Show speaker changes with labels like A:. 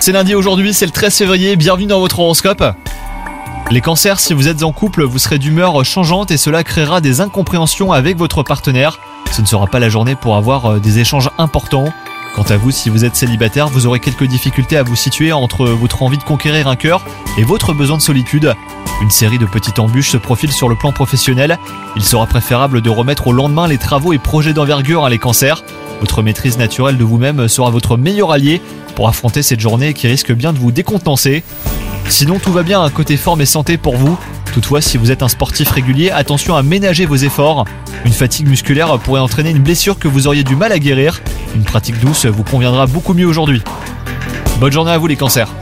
A: C'est lundi aujourd'hui, c'est le 13 février, bienvenue dans votre horoscope. Les cancers, si vous êtes en couple, vous serez d'humeur changeante et cela créera des incompréhensions avec votre partenaire. Ce ne sera pas la journée pour avoir euh, des échanges importants. Quant à vous, si vous êtes célibataire, vous aurez quelques difficultés à vous situer entre votre envie de conquérir un cœur et votre besoin de solitude. Une série de petites embûches se profile sur le plan professionnel. Il sera préférable de remettre au lendemain les travaux et projets d'envergure à les cancers. Votre maîtrise naturelle de vous-même sera votre meilleur allié pour affronter cette journée qui risque bien de vous décontenancer. Sinon, tout va bien à côté forme et santé pour vous. Toutefois, si vous êtes un sportif régulier, attention à ménager vos efforts. Une fatigue musculaire pourrait entraîner une blessure que vous auriez du mal à guérir. Une pratique douce vous conviendra beaucoup mieux aujourd'hui. Bonne journée à vous les cancers